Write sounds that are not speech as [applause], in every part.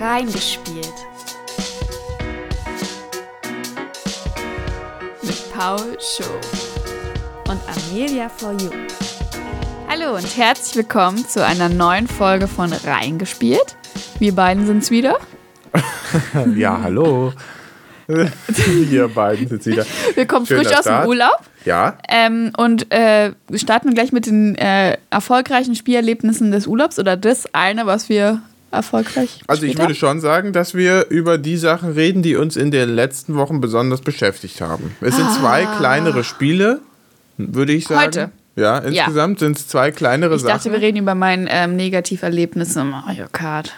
Reingespielt. Mit Paul Show und Amelia for You. Hallo und herzlich willkommen zu einer neuen Folge von Reingespielt. Wir beiden sind's wieder. [laughs] ja, hallo. Wir beiden sind wieder. Wir kommen Schöner frisch aus dem Start. Urlaub Ja, ähm, und äh, wir starten gleich mit den äh, erfolgreichen Spielerlebnissen des Urlaubs oder das eine, was wir erfolgreich also ich gespielt würde schon sagen, dass wir über die Sachen reden, die uns in den letzten Wochen besonders beschäftigt haben. Es sind zwei kleinere Spiele, würde ich sagen. Ah. Heute? Ja, insgesamt sind es zwei kleinere Ich dachte, Sachen. wir reden über mein ähm, Negativerlebnis im Mario Kart.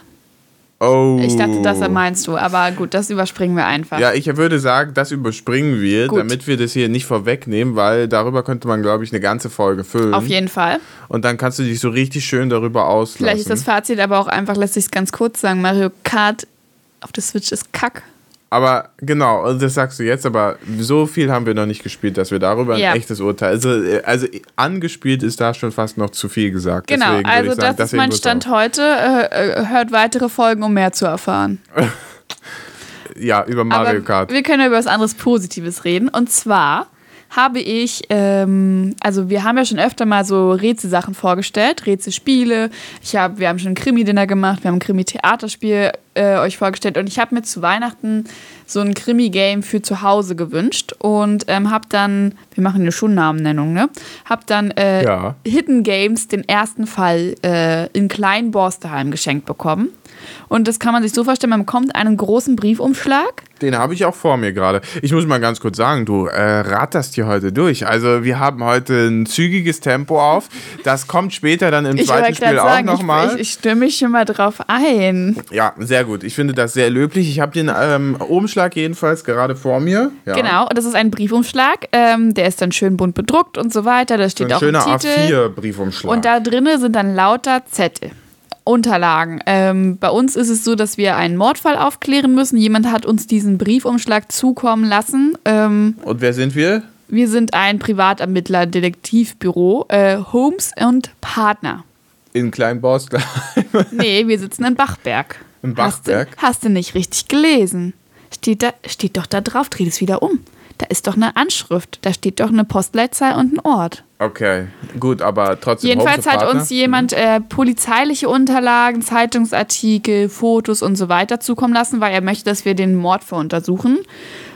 Oh. Ich dachte, das meinst du, aber gut, das überspringen wir einfach. Ja, ich würde sagen, das überspringen wir, Gut. damit wir das hier nicht vorwegnehmen, weil darüber könnte man, glaube ich, eine ganze Folge füllen. Auf jeden Fall. Und dann kannst du dich so richtig schön darüber auslassen. Vielleicht ist das Fazit aber auch einfach, lässt sich ganz kurz sagen, Mario Kart auf der Switch ist kack. Aber genau, das sagst du jetzt, aber so viel haben wir noch nicht gespielt, dass wir darüber Ja. ein echtes Urteil. Also, also angespielt ist da schon fast noch zu viel gesagt. Genau, Deswegen also ich sagen, das ist mein Stand heute. Äh, äh, hört weitere Folgen, um mehr zu erfahren. [laughs] Ja, über Mario Aber Kart. wir können über was anderes Positives reden. Und zwar habe ich, ähm, also wir haben ja schon öfter mal so Rätselsachen vorgestellt, Rätselspiele. Ich hab, wir haben schon ein Krimi-Dinner gemacht, wir haben ein Krimi-Theaterspiel äh, euch vorgestellt und ich habe mir zu Weihnachten so ein Krimi-Game für zu Hause gewünscht und ähm, habe dann, wir machen eine Schulnamennennung, ne? Habe dann äh, Ja. Hidden Games den ersten Fall äh, in Klein-Borsteheim geschenkt bekommen. Und das kann man sich so vorstellen, man bekommt einen großen Briefumschlag Den habe ich auch vor mir gerade. Ich muss mal ganz kurz sagen, du äh, ratterst hier heute durch. Also wir haben heute ein zügiges Tempo auf. Das kommt später dann im Ich zweiten Spiel auch sagen, nochmal. ich, ich, stimme mich schon mal drauf ein. Ja, sehr gut. Ich finde das sehr löblich. Ich habe den ähm, Umschlag jedenfalls gerade vor mir. Ja. Genau, das ist ein Briefumschlag. Ähm, der ist dann schön bunt bedruckt und so weiter. Da So steht ein auch ein schöner Titel. A4-Briefumschlag. Und da drinnen sind dann lauter Zettel. Unterlagen. Ähm, bei uns ist es so, dass wir einen Mordfall aufklären müssen. Jemand hat uns diesen Briefumschlag zukommen lassen. Ähm, Und wer sind wir? wir sind ein Privatermittler, Detektivbüro, äh, Holmes und Partner. In Kleinborst. [laughs] Nee, wir sitzen in Bachberg. In Bachberg? Hast du, hast du nicht richtig gelesen? Steht, da, steht doch da drauf, dreh das wieder um. Da ist doch eine Anschrift. Da steht doch eine Postleitzahl und ein Ort. Okay, gut, aber trotzdem. Jedenfalls hat uns jemand äh, polizeiliche Unterlagen, Zeitungsartikel, Fotos und so weiter zukommen lassen, weil er möchte, dass wir den Mordfall untersuchen.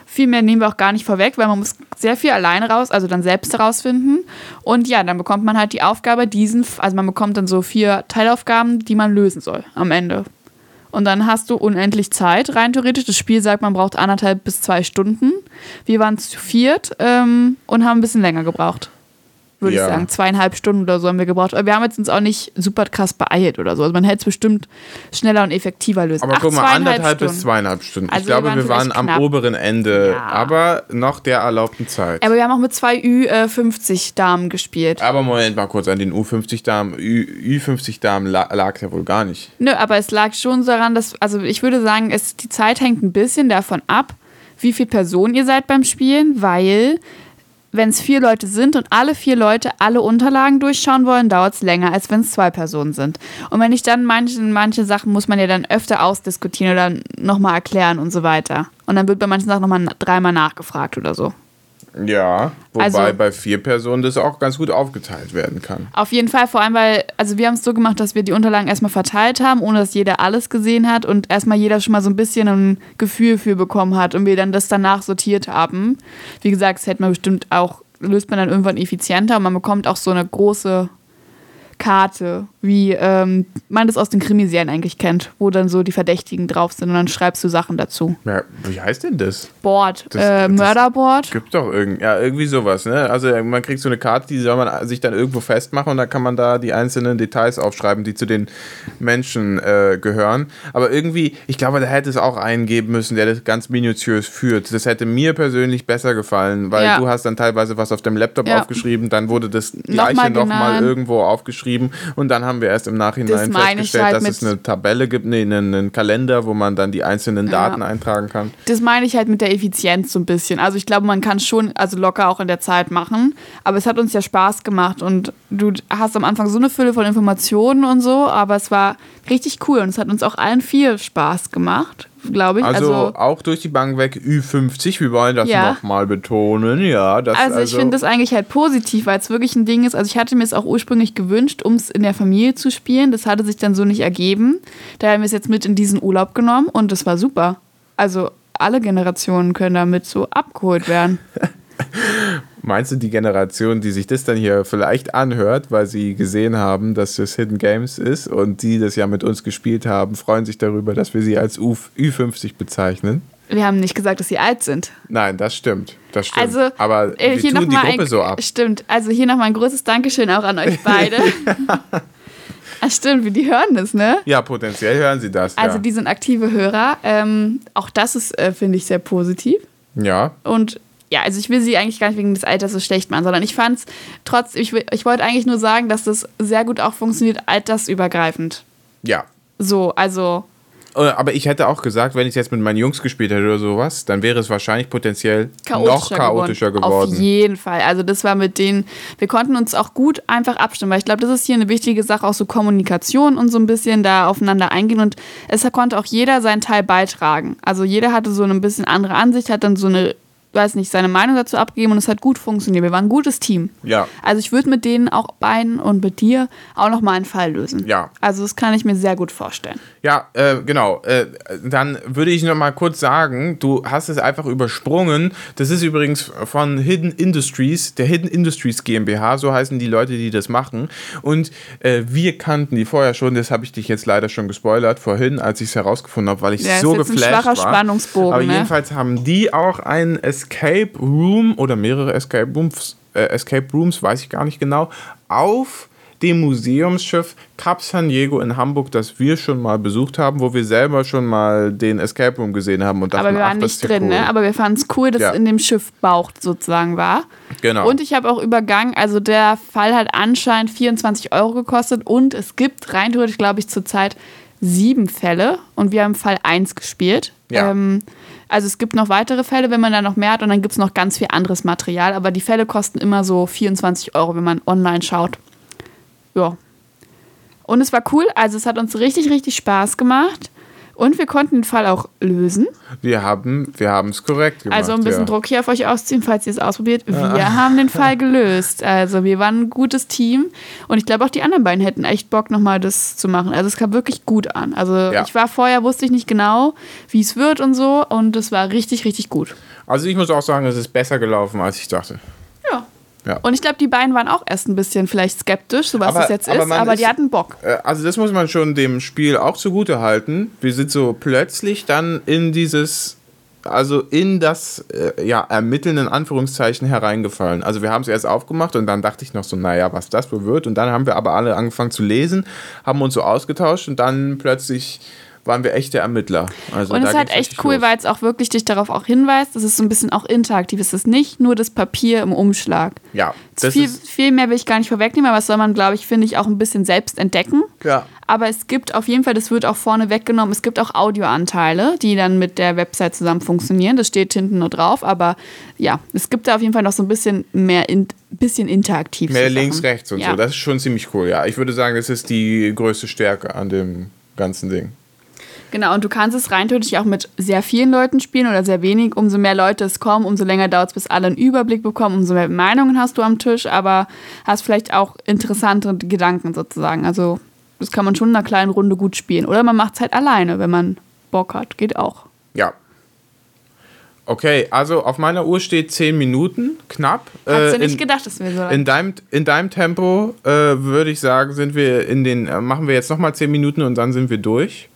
Viel mehr nehmen wir auch gar nicht vorweg, weil man muss sehr viel alleine raus, also dann selbst herausfinden. Und ja, dann bekommt man halt die Aufgabe, diesen, also man bekommt dann so vier Teilaufgaben, die man lösen soll am Ende. Und dann hast du unendlich Zeit, rein theoretisch. Das Spiel sagt, man braucht anderthalb bis zwei Stunden. Wir waren zu viert ähm, und haben ein bisschen länger gebraucht. Würde Ja. ich sagen. Zweieinhalb Stunden oder so haben wir gebraucht. Aber wir haben jetzt uns auch nicht super krass beeilt oder so. Also man hätte es bestimmt schneller und effektiver lösen. Aber Ach, guck mal, anderthalb bis Stunden. zweieinhalb Stunden. Also ich glaube, wir waren wir waren am knapp. oberen Ende, Ja. aber noch der erlaubten Zeit. Aber wir haben auch mit zwei Ü50-Damen gespielt. Aber Moment mal kurz, an den U50-Damen, Ü50-Damen lag ja wohl gar nicht. Nö, aber es lag schon daran, dass, also ich würde sagen, es, die Zeit hängt ein bisschen davon ab, wie viele Personen ihr seid beim Spielen, weil wenn es vier Leute sind und alle vier Leute alle Unterlagen durchschauen wollen, dauert es länger, als wenn es zwei Personen sind. Und wenn ich dann manche, manche Sachen muss man ja dann öfter ausdiskutieren oder nochmal erklären und so weiter. Und dann wird bei manchen Sachen nochmal dreimal nachgefragt oder so. Ja, wobei Also- bei vier Personen das auch ganz gut aufgeteilt werden kann. Auf jeden Fall, vor allem, weil, also wir haben es so gemacht, dass wir die Unterlagen erstmal verteilt haben, ohne dass jeder alles gesehen hat und erstmal jeder schon mal so ein bisschen ein Gefühl für bekommen hat und wir dann das danach sortiert haben. Wie gesagt, das hätte man bestimmt auch, löst man dann irgendwann effizienter und man bekommt auch so eine große Karte, wie ähm, man das aus den Krimiserien eigentlich kennt, wo dann so die Verdächtigen drauf sind und dann schreibst du Sachen dazu. Ja, wie heißt denn das? Board, Das- äh, das- Mörderboard. Gibt doch irgend, ja, irgendwie sowas, ne? Also man kriegt so eine Karte, die soll man sich dann irgendwo festmachen und dann kann man da die einzelnen Details aufschreiben, die zu den Menschen äh, gehören. Aber irgendwie, ich glaube, da hätte es auch einen geben müssen, der das ganz minutiös führt. Das hätte mir persönlich besser gefallen, weil Ja. du hast dann teilweise was auf dem Laptop Ja. aufgeschrieben, dann wurde das gleiche nochmal genannt. irgendwo aufgeschrieben geschrieben und dann haben wir erst im Nachhinein Das festgestellt, halt dass es eine Tabelle gibt, nee, einen, einen Kalender, wo man dann die einzelnen Ja. Daten eintragen kann. Das meine ich halt mit der Effizienz so ein bisschen. Also ich glaube, man kann schon also locker auch in der Zeit machen. Aber es hat uns ja Spaß gemacht und du hast am Anfang so eine Fülle von Informationen und so, aber es war richtig cool und es hat uns auch allen viel Spaß gemacht, glaube ich. Also, Also, auch durch die Bank weg Ü50, wir wollen das Ja. nochmal betonen, ja. Das, also, ich finde das eigentlich halt positiv, weil es wirklich ein Ding ist. Also ich hatte mir es auch ursprünglich gewünscht, um es in der Familie zu spielen. Das hatte sich dann so nicht ergeben. Daher haben wir es jetzt mit in diesen Urlaub genommen und das war super. Also alle Generationen können damit so abgeholt werden. [laughs] Meinst du, die Generation, die sich das dann hier vielleicht anhört, weil sie gesehen haben, dass das Hidden Games ist und die das ja mit uns gespielt haben, freuen sich darüber, dass wir sie als U Ü50 bezeichnen? Wir haben nicht gesagt, dass sie alt sind. Nein, das stimmt. Das stimmt. Also, Aber äh, wir hier tun noch die Gruppe ein, so ab. Stimmt. Also hier nochmal ein großes Dankeschön auch an euch beide. [laughs] ah, stimmt, die hören das, ne? Ja, potenziell hören sie das. Also ja. die sind aktive Hörer. Ähm, auch das ist, äh, finde ich, sehr positiv. ja, Und ja, also ich will sie eigentlich gar nicht wegen des Alters so schlecht machen, sondern ich fand es trotz, ich, ich wollte eigentlich nur sagen, dass das sehr gut auch funktioniert, altersübergreifend. ja. So, also Äh, Aber ich hätte auch gesagt, wenn ich es jetzt mit meinen Jungs gespielt hätte oder sowas, dann wäre es wahrscheinlich potenziell noch chaotischer geworden. Auf jeden Fall. Also das war mit denen, wir konnten uns auch gut einfach abstimmen, weil ich glaube, das ist hier eine wichtige Sache, auch so Kommunikation und so ein bisschen da aufeinander eingehen und es konnte auch jeder seinen Teil beitragen. Also jeder hatte so eine ein bisschen andere Ansicht, hat dann so eine, weiß nicht, seine Meinung dazu abgegeben und es hat gut funktioniert. Wir waren ein gutes Team. Ja. Also ich würde mit denen auch beiden und mit dir auch noch mal einen Fall lösen. Ja. Also das kann ich mir sehr gut vorstellen. Ja, äh, genau. Äh, dann würde ich noch mal kurz sagen, du hast es einfach übersprungen. Das ist übrigens von Hidden Industries, der Hidden Industries GmbH, so heißen die Leute, die das machen. Und äh, wir kannten die vorher schon, das habe ich dich jetzt leider schon gespoilert vorhin, als ich es herausgefunden habe, weil ich Ja, so geflasht schwacher war. Spannungsbogen, Aber ne? jedenfalls haben die auch ein Escape Room oder mehrere Escape Rooms, äh, Escape Rooms, weiß ich gar nicht genau, auf dem Museumsschiff Cap San Diego in Hamburg, das wir schon mal besucht haben, wo wir selber schon mal den Escape Room gesehen haben und dachten, Aber wir ach, waren ist nicht drin, cool. ne? Aber wir fanden es cool, dass Ja. es in dem Schiffbauch sozusagen war. Genau. Und ich habe auch übergangen, also der Fall hat anscheinend 24 Euro gekostet und es gibt rein theoretisch, glaube ich, zurzeit sieben Fälle und wir haben Fall 1 gespielt. Ja. Ähm, also es gibt noch weitere Fälle, wenn man da noch mehr hat und dann gibt es noch ganz viel anderes Material, aber die Fälle kosten immer so 24 Euro, wenn man online schaut. Ja. Und es war cool, also es hat uns richtig, richtig Spaß gemacht und wir konnten den Fall auch lösen. wir haben wir haben es korrekt gemacht. Also ein bisschen ja. Druck hier auf euch ausziehen, falls ihr es ausprobiert. Wir haben den Fall gelöst. Also wir waren ein gutes Team und ich glaube auch die anderen beiden hätten echt Bock nochmal das zu machen. Also es kam wirklich gut an. Also Ja. ich war vorher, wusste ich nicht genau, wie es wird und so und es war richtig, richtig gut. Also ich muss auch sagen, es ist besser gelaufen, als ich dachte. Ja. Und ich glaube, die beiden waren auch erst ein bisschen vielleicht skeptisch, so was Aber- das jetzt aber ist, aber ist- die hatten Bock. Äh, Also das muss man schon dem Spiel auch zugute halten. Wir sind so plötzlich dann in dieses, also in das äh, ja, Ermitteln in Anführungszeichen hereingefallen. Also wir haben es erst aufgemacht und dann dachte ich noch so, naja, was das wohl wird. Und dann haben wir aber alle angefangen zu lesen, haben uns so ausgetauscht und dann plötzlich waren wir echte Ermittler. Also Und es ist halt echt cool, los. weil es auch wirklich dich darauf auch hinweist, dass es so ein bisschen auch interaktiv ist. Es ist nicht nur das Papier im Umschlag. Ja, das viel, ist, viel mehr will ich gar nicht vorwegnehmen, aber das soll man, glaube ich, finde ich, auch ein bisschen selbst entdecken. ja. Aber es gibt auf jeden Fall, das wird auch vorne weggenommen, es gibt auch Audioanteile, die dann mit der Website zusammen funktionieren. Das steht hinten nur drauf, aber ja, es gibt da auf jeden Fall noch so ein bisschen mehr, in, bisschen interaktiv. Mehr links, rechts und ja. so. Das ist schon ziemlich cool, ja. Ich würde sagen, das ist die größte Stärke an dem ganzen Ding. Genau, und du kannst es rein theoretisch auch mit sehr vielen Leuten spielen oder sehr wenig. Umso mehr Leute es kommen, umso länger dauert es, bis alle einen Überblick bekommen, umso mehr Meinungen hast du am Tisch, aber hast vielleicht auch interessante Gedanken sozusagen. Also das kann man schon in einer kleinen Runde gut spielen. Oder man macht es halt alleine, wenn man Bock hat. Geht auch. Ja. Okay, also auf meiner Uhr steht 10 Minuten, knapp. Hast du Äh, nicht in, gedacht, dass wir so in, deinem, in deinem Tempo äh, würde ich sagen, sind wir in den, äh, machen wir jetzt nochmal 10 Minuten und dann sind wir durch.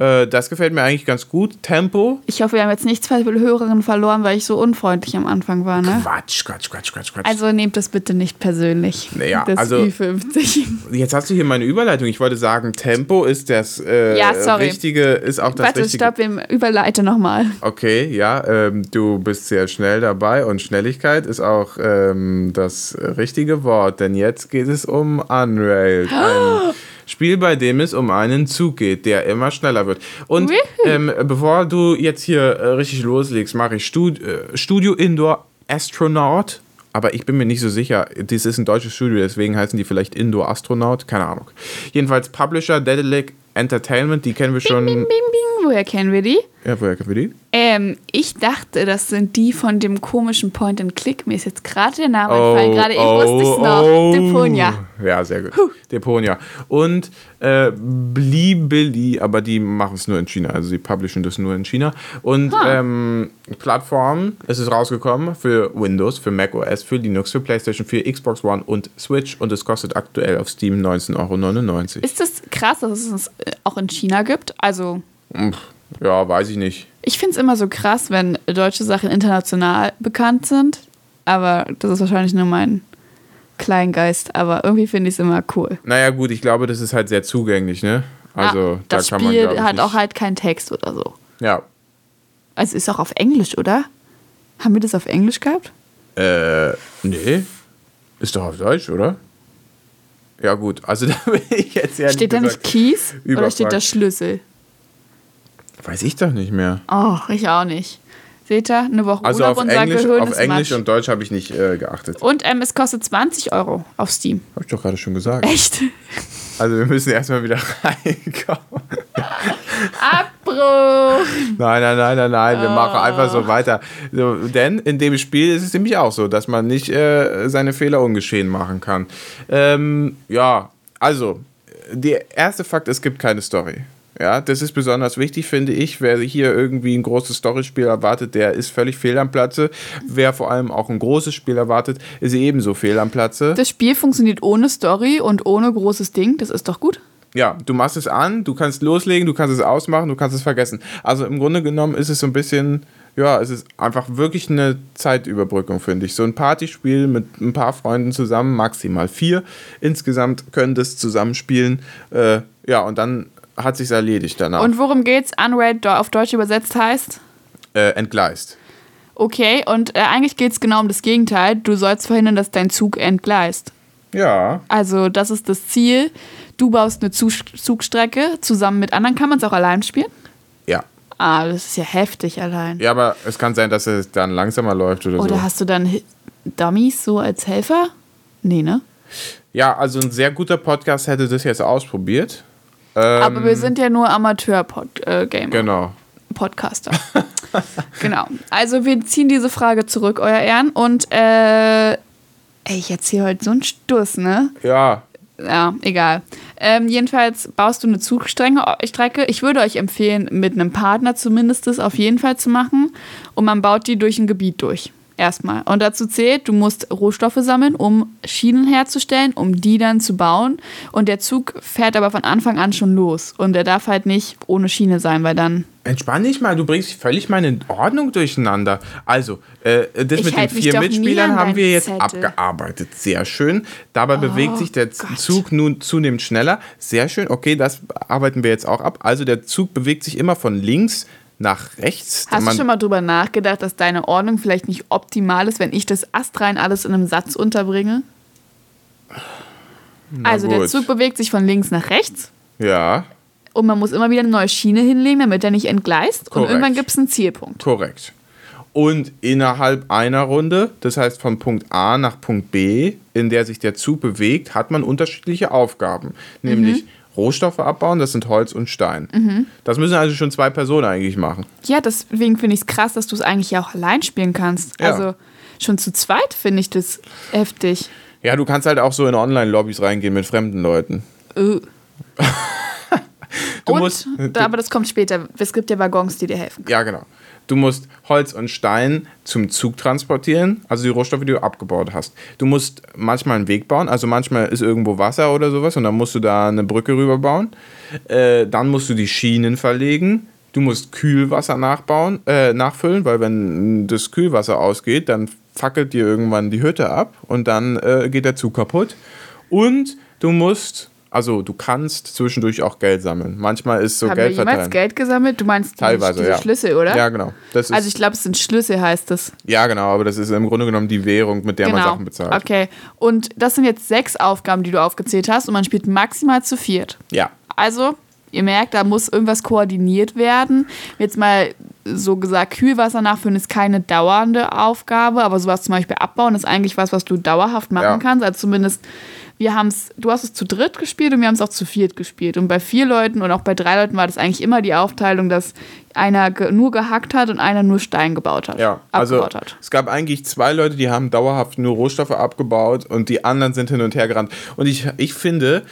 Äh, das gefällt mir eigentlich ganz gut. Tempo. Ich hoffe, wir haben jetzt nicht zwei Hörerinnen verloren, weil ich so unfreundlich am Anfang war, ne? Quatsch, Quatsch, Quatsch, Quatsch, Quatsch. Also nehmt das bitte nicht persönlich. Naja, das also- Ü50. Jetzt hast du hier meine Überleitung. Ich wollte sagen, Tempo ist das äh, Ja, sorry. richtige, ist auch das Warte, richtige. stopp, wir überleite nochmal. Okay, ja, ähm, du bist sehr schnell dabei und Schnelligkeit ist auch ähm, das richtige Wort, denn jetzt geht es um Unrailed. Ein [gasps] Spiel, bei dem es um einen Zug geht, der immer schneller wird. Und ähm, bevor du jetzt hier äh, richtig loslegst, mache ich Stud äh, Studio Indoor Astronaut. Aber ich bin mir nicht so sicher. Das ist ein deutsches Studio, deswegen heißen die vielleicht Indoor Astronaut. Keine Ahnung. Jedenfalls Publisher Dedelic Entertainment, die kennen wir schon. Bing, bing, bing. Woher kennen wir die? Ja, woher kennen wir die? Ähm, ich dachte, das sind die von dem komischen Point-and-Click. Mir ist jetzt gerade der Name Oh, entfallen. Gerade ich wusste es noch. Deponia. Ja, sehr gut. Deponia. Und äh, Blibili, aber die machen es nur in China. Also sie publishen das nur in China. Und ähm, Plattform, es ist rausgekommen für Windows, für Mac OS, für Linux, für PlayStation 4, Xbox One und Switch. Und es kostet aktuell auf Steam 19,99 Euro. Ist das krass, dass es es äh, auch in China gibt? Also, Ja, weiß ich nicht. ich finde es immer so krass, wenn deutsche Sachen international bekannt sind. Aber das ist wahrscheinlich nur mein Kleingeist. Aber irgendwie finde ich es immer cool. Naja, gut, ich glaube, das ist halt sehr zugänglich, ne? Also, ja, das da kann man. Spiel glaub ich, hat auch halt keinen Text oder so. Ja. Also ist auch auf Englisch, oder? Haben wir das auf Englisch gehabt? Äh, nee. Ist doch auf Deutsch, oder? Ja, gut. Also [laughs] da bin ich jetzt ja Steht da nicht Keys oder steht da Schlüssel? Weiß ich doch nicht mehr. Oh, ich auch nicht. Seht ihr, eine Woche Also Urlaub auf und Englisch, Gehirn auf Englisch und Deutsch habe ich nicht äh, geachtet. Und ähm, es kostet 20 Euro auf Steam. Habe ich doch gerade schon gesagt. Echt? Also wir müssen erstmal wieder [laughs] reinkommen. Abbruch! Nein, nein, nein, nein, nein. Wir machen einfach so weiter. So, denn in dem Spiel ist es nämlich auch so, dass man nicht äh, seine Fehler ungeschehen machen kann. Ähm, ja, also, der erste Fakt, es gibt keine Story. Ja, das ist besonders wichtig, finde ich. Wer hier irgendwie ein großes Storyspiel erwartet, der ist völlig fehl am Platze. Wer vor allem auch ein großes Spiel erwartet, ist ebenso fehl am Platze. Das Spiel funktioniert ohne Story und ohne großes Ding. Das ist doch gut. Ja, du machst es an, du kannst loslegen, du kannst es ausmachen, du kannst es vergessen. Also im Grunde genommen ist es so ein bisschen, ja, es ist einfach wirklich eine Zeitüberbrückung, finde ich. So ein Partyspiel mit ein paar Freunden zusammen, maximal vier. Insgesamt können das zusammenspielen. Äh, ja, und dann hat sich's erledigt danach. Und worum geht's? Unread do- auf Deutsch übersetzt heißt? äh, entgleist. Okay, und äh, eigentlich geht's genau um das Gegenteil. Du sollst verhindern, dass dein Zug entgleist. Ja, Also, das ist das Ziel. Du baust eine Zug Zugstrecke zusammen mit anderen. Kann man es auch allein spielen? ja. Ah, das ist ja heftig allein. Ja, aber es kann sein, dass es dann langsamer läuft oder, Oder so. hast du dann Hi- Dummies so als Helfer? Nee, ne? Ja, also ein sehr guter Podcast hätte das jetzt ausprobiert. Ähm, Aber wir sind ja nur Amateur-Gamer. Genau. Podcaster. [laughs] genau. Also wir ziehen diese Frage zurück, euer Ehren. Und äh, ey, ich erzähle heute so einen Stuss, ne? Ja, Ja, egal. Ähm, jedenfalls baust du eine Zugstrecke. Strecke. Ich würde euch empfehlen, mit einem Partner zumindest das auf jeden Fall zu machen. Und man baut die durch ein Gebiet durch. Erstmal. Und dazu zählt, du musst Rohstoffe sammeln, um Schienen herzustellen, um die dann zu bauen. Und der Zug fährt aber von Anfang an schon los. Und der darf halt nicht ohne Schiene sein, weil dann Entspann dich mal, du bringst völlig meine Ordnung durcheinander. Also, äh, das Ich mit den halt mich vier Mitspielern haben wir jetzt Zettel. Oh abgearbeitet. Sehr schön. Dabei bewegt sich der Gott. Zug nun zunehmend schneller. Sehr schön. Okay, das arbeiten wir jetzt auch ab. Also, der Zug bewegt sich immer von links nach rechts. Hast du schon mal drüber nachgedacht, dass deine Ordnung vielleicht nicht optimal ist, wenn ich das astrein alles in einem Satz unterbringe? also der gut. Zug bewegt sich von links nach rechts Ja, und man muss immer wieder eine neue Schiene hinlegen, damit er nicht entgleist. Und Korrekt. irgendwann gibt es einen Zielpunkt. korrekt. Und innerhalb einer Runde, das heißt von Punkt A nach Punkt B, in der sich der Zug bewegt, hat man unterschiedliche Aufgaben. Nämlich Rohstoffe abbauen, das sind Holz und Stein. Das müssen also schon zwei Personen eigentlich machen. Ja, deswegen finde ich es krass, dass du es eigentlich auch allein spielen kannst. Ja. Also schon zu zweit finde ich das heftig. Ja, du kannst halt auch so in Online-Lobbys reingehen mit fremden Leuten. Äh. [laughs] Du und, musst, da, aber das kommt später. Es gibt ja Waggons, die dir helfen. Ja, genau. Du musst Holz und Stein zum Zug transportieren, also die Rohstoffe, die du abgebaut hast. Du musst manchmal einen Weg bauen, also manchmal ist irgendwo Wasser oder sowas und dann musst du da eine Brücke rüber bauen. Äh, dann musst du die Schienen verlegen. Du musst Kühlwasser nachbauen, äh, nachfüllen, weil wenn das Kühlwasser ausgeht, dann fackelt dir irgendwann die Hütte ab und dann äh, geht der Zug kaputt. Und du musst also du kannst zwischendurch auch Geld sammeln. Manchmal ist so Haben Geld wir jemals verteilen. Geld gesammelt? Du meinst die, Teilweise, diese ja. Schlüssel, oder? Ja, genau. Das ist, Also ich glaube, es sind Schlüssel, heißt es. ja, genau, aber das ist im Grunde genommen die Währung, mit der man Sachen bezahlt. Genau. Okay. Und das sind jetzt sechs Aufgaben, die du aufgezählt hast und man spielt maximal zu viert. Ja. Also, ihr merkt, da muss irgendwas koordiniert werden. Jetzt mal so gesagt, Kühlwasser nachfüllen ist keine dauernde Aufgabe, aber sowas zum Beispiel abbauen ist eigentlich was, was du dauerhaft machen Ja. kannst. Also zumindest, wir haben es, du hast es zu dritt gespielt und wir haben es auch zu viert gespielt. Und bei vier Leuten und auch bei drei Leuten war das eigentlich immer die Aufteilung, dass einer ge nur gehackt hat und einer nur Stein gebaut hat. Ja, also hat. es gab eigentlich zwei Leute, die haben dauerhaft nur Rohstoffe abgebaut und die anderen sind hin und her gerannt. Und ich, ich finde,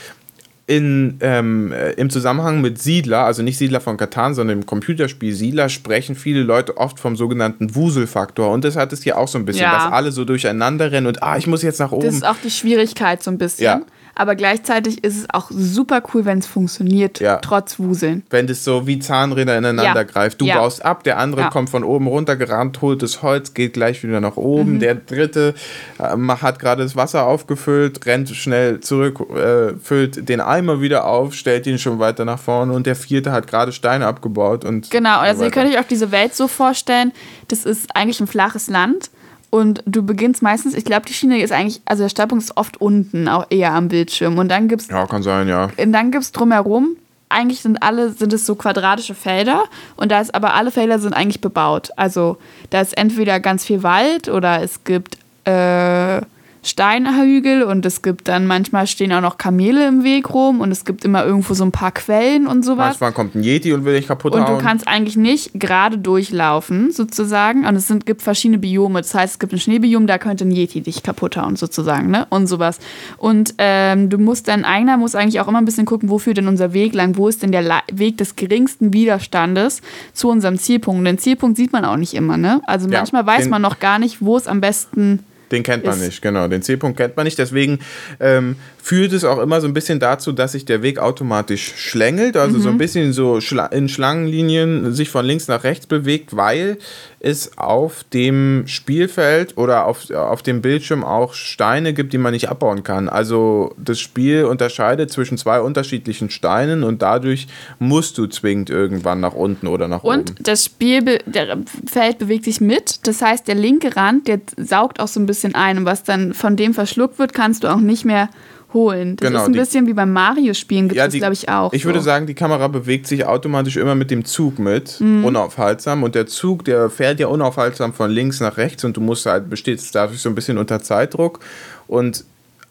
in, ähm, äh, im Zusammenhang mit Siedler, also nicht Siedler von Katan, sondern im Computerspiel Siedler, sprechen viele Leute oft vom sogenannten Wuselfaktor. Und das hat es hier auch so ein bisschen, Ja. dass alle so durcheinander rennen und ah, ich muss jetzt nach oben. Das ist auch die Schwierigkeit so ein bisschen. Ja. Aber gleichzeitig ist es auch super cool, wenn es funktioniert, Ja. trotz Wuseln. wenn das so wie Zahnräder ineinander Ja. greift. Du Ja. baust ab, der andere kommt von oben runter gerannt, holt das Holz, geht gleich wieder nach oben. Mhm. Der dritte ähm, hat gerade das Wasser aufgefüllt, rennt schnell zurück, äh, füllt den Eimer wieder auf, stellt ihn schon weiter nach vorne und der vierte hat gerade Steine abgebaut und Genau, so also ihr könnt euch auch diese Welt so vorstellen, das ist eigentlich ein flaches Land und du beginnst meistens, ich glaube, die Schiene ist eigentlich, also der Startpunkt ist oft unten, auch eher am Bildschirm und dann gibt's ja, kann sein, ja. Und dann gibt es drumherum, eigentlich sind alle, sind es so quadratische Felder und da ist aber alle Felder sind eigentlich bebaut. Also da ist entweder ganz viel Wald oder es gibt äh, Steinhügel und es gibt dann manchmal stehen auch noch Kamele im Weg rum und es gibt immer irgendwo so ein paar Quellen und sowas. Manchmal kommt ein Yeti und will dich kaputt Und hauen. du kannst eigentlich nicht gerade durchlaufen, sozusagen. Und es sind, gibt verschiedene Biome. Das heißt, es gibt ein Schneebiom, da könnte ein Yeti dich kaputt hauen, sozusagen, ne? Und sowas. Und ähm, du musst dann, einer muss eigentlich auch immer ein bisschen gucken, wo führt denn unser Weg lang? Wo ist denn der La Weg des geringsten Widerstandes zu unserem Zielpunkt? Und den Zielpunkt sieht man auch nicht immer, ne? Also Ja, manchmal weiß man noch gar nicht, wo es am besten. Den kennt man nicht, genau. Den C-Punkt kennt man nicht. Deswegen ähm, führt es auch immer so ein bisschen dazu, dass sich der Weg automatisch schlängelt, also Mhm. so ein bisschen so in Schlangenlinien sich von links nach rechts bewegt, weil es auf dem Spielfeld oder auf, auf dem Bildschirm auch Steine gibt, die man nicht abbauen kann. Also das Spiel unterscheidet zwischen zwei unterschiedlichen Steinen und dadurch musst du zwingend irgendwann nach unten oder nach Und oben. das Spielfeld bewegt sich mit. Das heißt, der linke Rand, der saugt auch so ein bisschen ein. Und was dann von dem verschluckt wird, kannst du auch nicht mehr holen. Das Genau, ist ein die- bisschen wie beim Mario-Spielen, gibt es, die- glaube ich, auch. Ich so. würde sagen, die Kamera bewegt sich automatisch immer mit dem Zug mit, Mhm. unaufhaltsam. Und der Zug, der fährt ja unaufhaltsam von links nach rechts und du musst halt, bestehst dadurch so ein bisschen unter Zeitdruck. Und